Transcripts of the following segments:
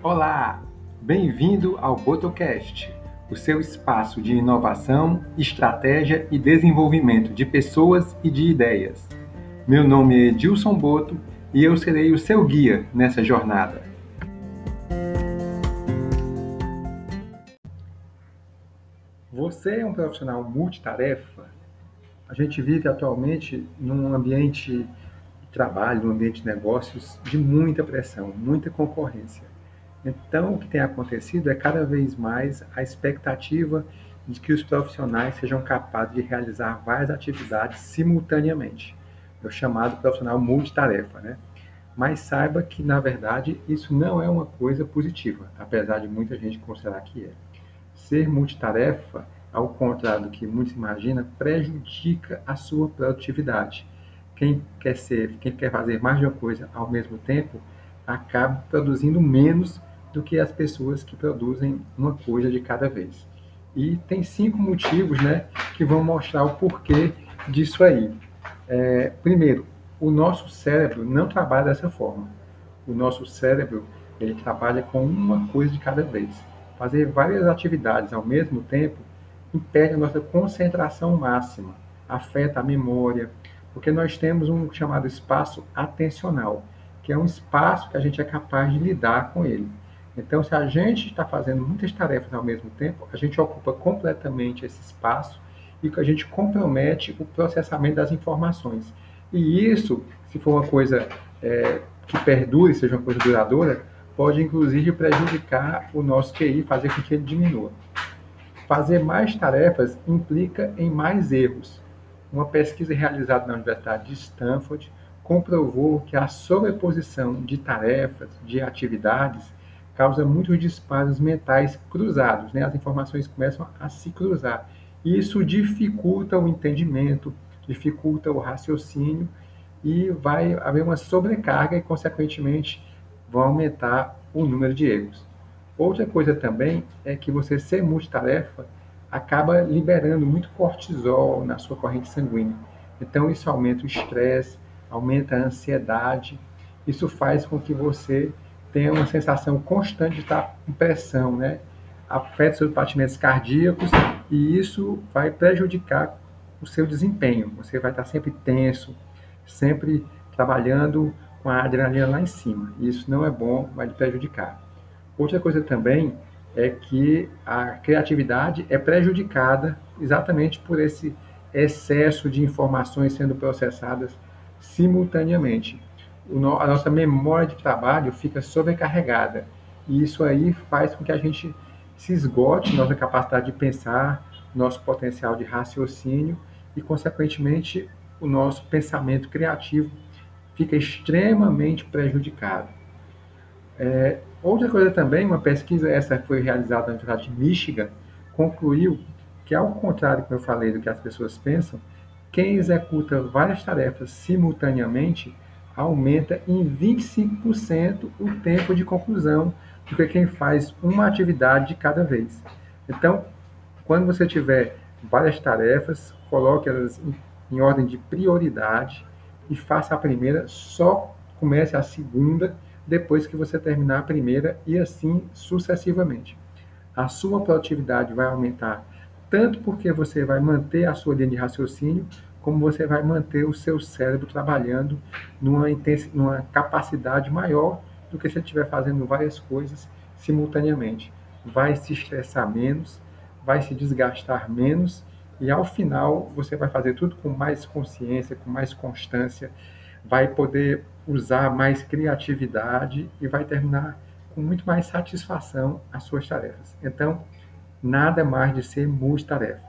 Olá, bem-vindo ao Botocast, o seu espaço de inovação, estratégia e desenvolvimento de pessoas e de ideias. Meu nome é Edilson Boto e eu serei o seu guia nessa jornada. Você é um profissional multitarefa? A gente vive atualmente num ambiente de trabalho, num ambiente de negócios de muita pressão, muita concorrência. Então, o que tem acontecido é cada vez mais a expectativa de que os profissionais sejam capazes de realizar várias atividades simultaneamente. É o chamado profissional multitarefa, né? Mas saiba que, na verdade, isso não é uma coisa positiva, apesar de muita gente considerar que é. Ser multitarefa, ao contrário do que muitos imaginam, prejudica a sua produtividade. Quem quer ser, quem quer fazer mais de uma coisa ao mesmo tempo, acaba produzindo menos do que as pessoas que produzem uma coisa de cada vez. E tem cinco motivos né, que vão mostrar o porquê disso aí. É, primeiro, o nosso cérebro não trabalha dessa forma. O nosso cérebro ele trabalha com uma coisa de cada vez. Fazer várias atividades ao mesmo tempo impede a nossa concentração máxima, afeta a memória, porque nós temos um chamado espaço atencional, que é um espaço que a gente é capaz de lidar com ele. Então, se a gente está fazendo muitas tarefas ao mesmo tempo, a gente ocupa completamente esse espaço e a gente compromete o processamento das informações. E isso, se for uma coisa é, que perdure, seja uma coisa duradoura, pode inclusive prejudicar o nosso QI, fazer com que ele diminua. Fazer mais tarefas implica em mais erros. Uma pesquisa realizada na Universidade de Stanford comprovou que a sobreposição de tarefas, de atividades, causa muitos disparos mentais cruzados, né? As informações começam a se cruzar. Isso dificulta o entendimento, dificulta o raciocínio e vai haver uma sobrecarga e, consequentemente, vão aumentar o número de erros. Outra coisa também é que você ser multitarefa acaba liberando muito cortisol na sua corrente sanguínea. Então, isso aumenta o estresse, aumenta a ansiedade. Isso faz com que você tem uma sensação constante de estar com pressão, né? Afeta seus batimentos cardíacos e isso vai prejudicar o seu desempenho. Você vai estar sempre tenso, sempre trabalhando com a adrenalina lá em cima. Isso não é bom, vai lhe prejudicar. Outra coisa também é que a criatividade é prejudicada exatamente por esse excesso de informações sendo processadas simultaneamente a nossa memória de trabalho fica sobrecarregada. E isso aí faz com que a gente se esgote nossa capacidade de pensar, nosso potencial de raciocínio e, consequentemente, o nosso pensamento criativo fica extremamente prejudicado. É, outra coisa também, uma pesquisa, essa foi realizada na Universidade de Michigan, concluiu que, ao contrário, como eu falei, do que as pessoas pensam, quem executa várias tarefas simultaneamente aumenta em 25% o tempo de conclusão do que quem faz uma atividade de cada vez. Então, quando você tiver várias tarefas, coloque elas em, em ordem de prioridade e faça a primeira, só comece a segunda depois que você terminar a primeira e assim sucessivamente. A sua produtividade vai aumentar tanto porque você vai manter a sua linha de raciocínio, como você vai manter o seu cérebro trabalhando numa, numa capacidade maior do que se ele estiver fazendo várias coisas simultaneamente. Vai se estressar menos, vai se desgastar menos e ao final você vai fazer tudo com mais consciência, com mais constância, vai poder usar mais criatividade e vai terminar com muito mais satisfação as suas tarefas. Então, nada mais de ser multitarefa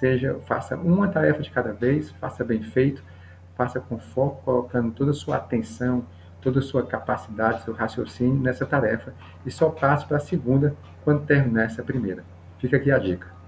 seja, faça uma tarefa de cada vez, faça bem feito, faça com foco, colocando toda a sua atenção, toda a sua capacidade, seu raciocínio nessa tarefa e só passe para a segunda quando terminar essa primeira. Fica aqui a dica.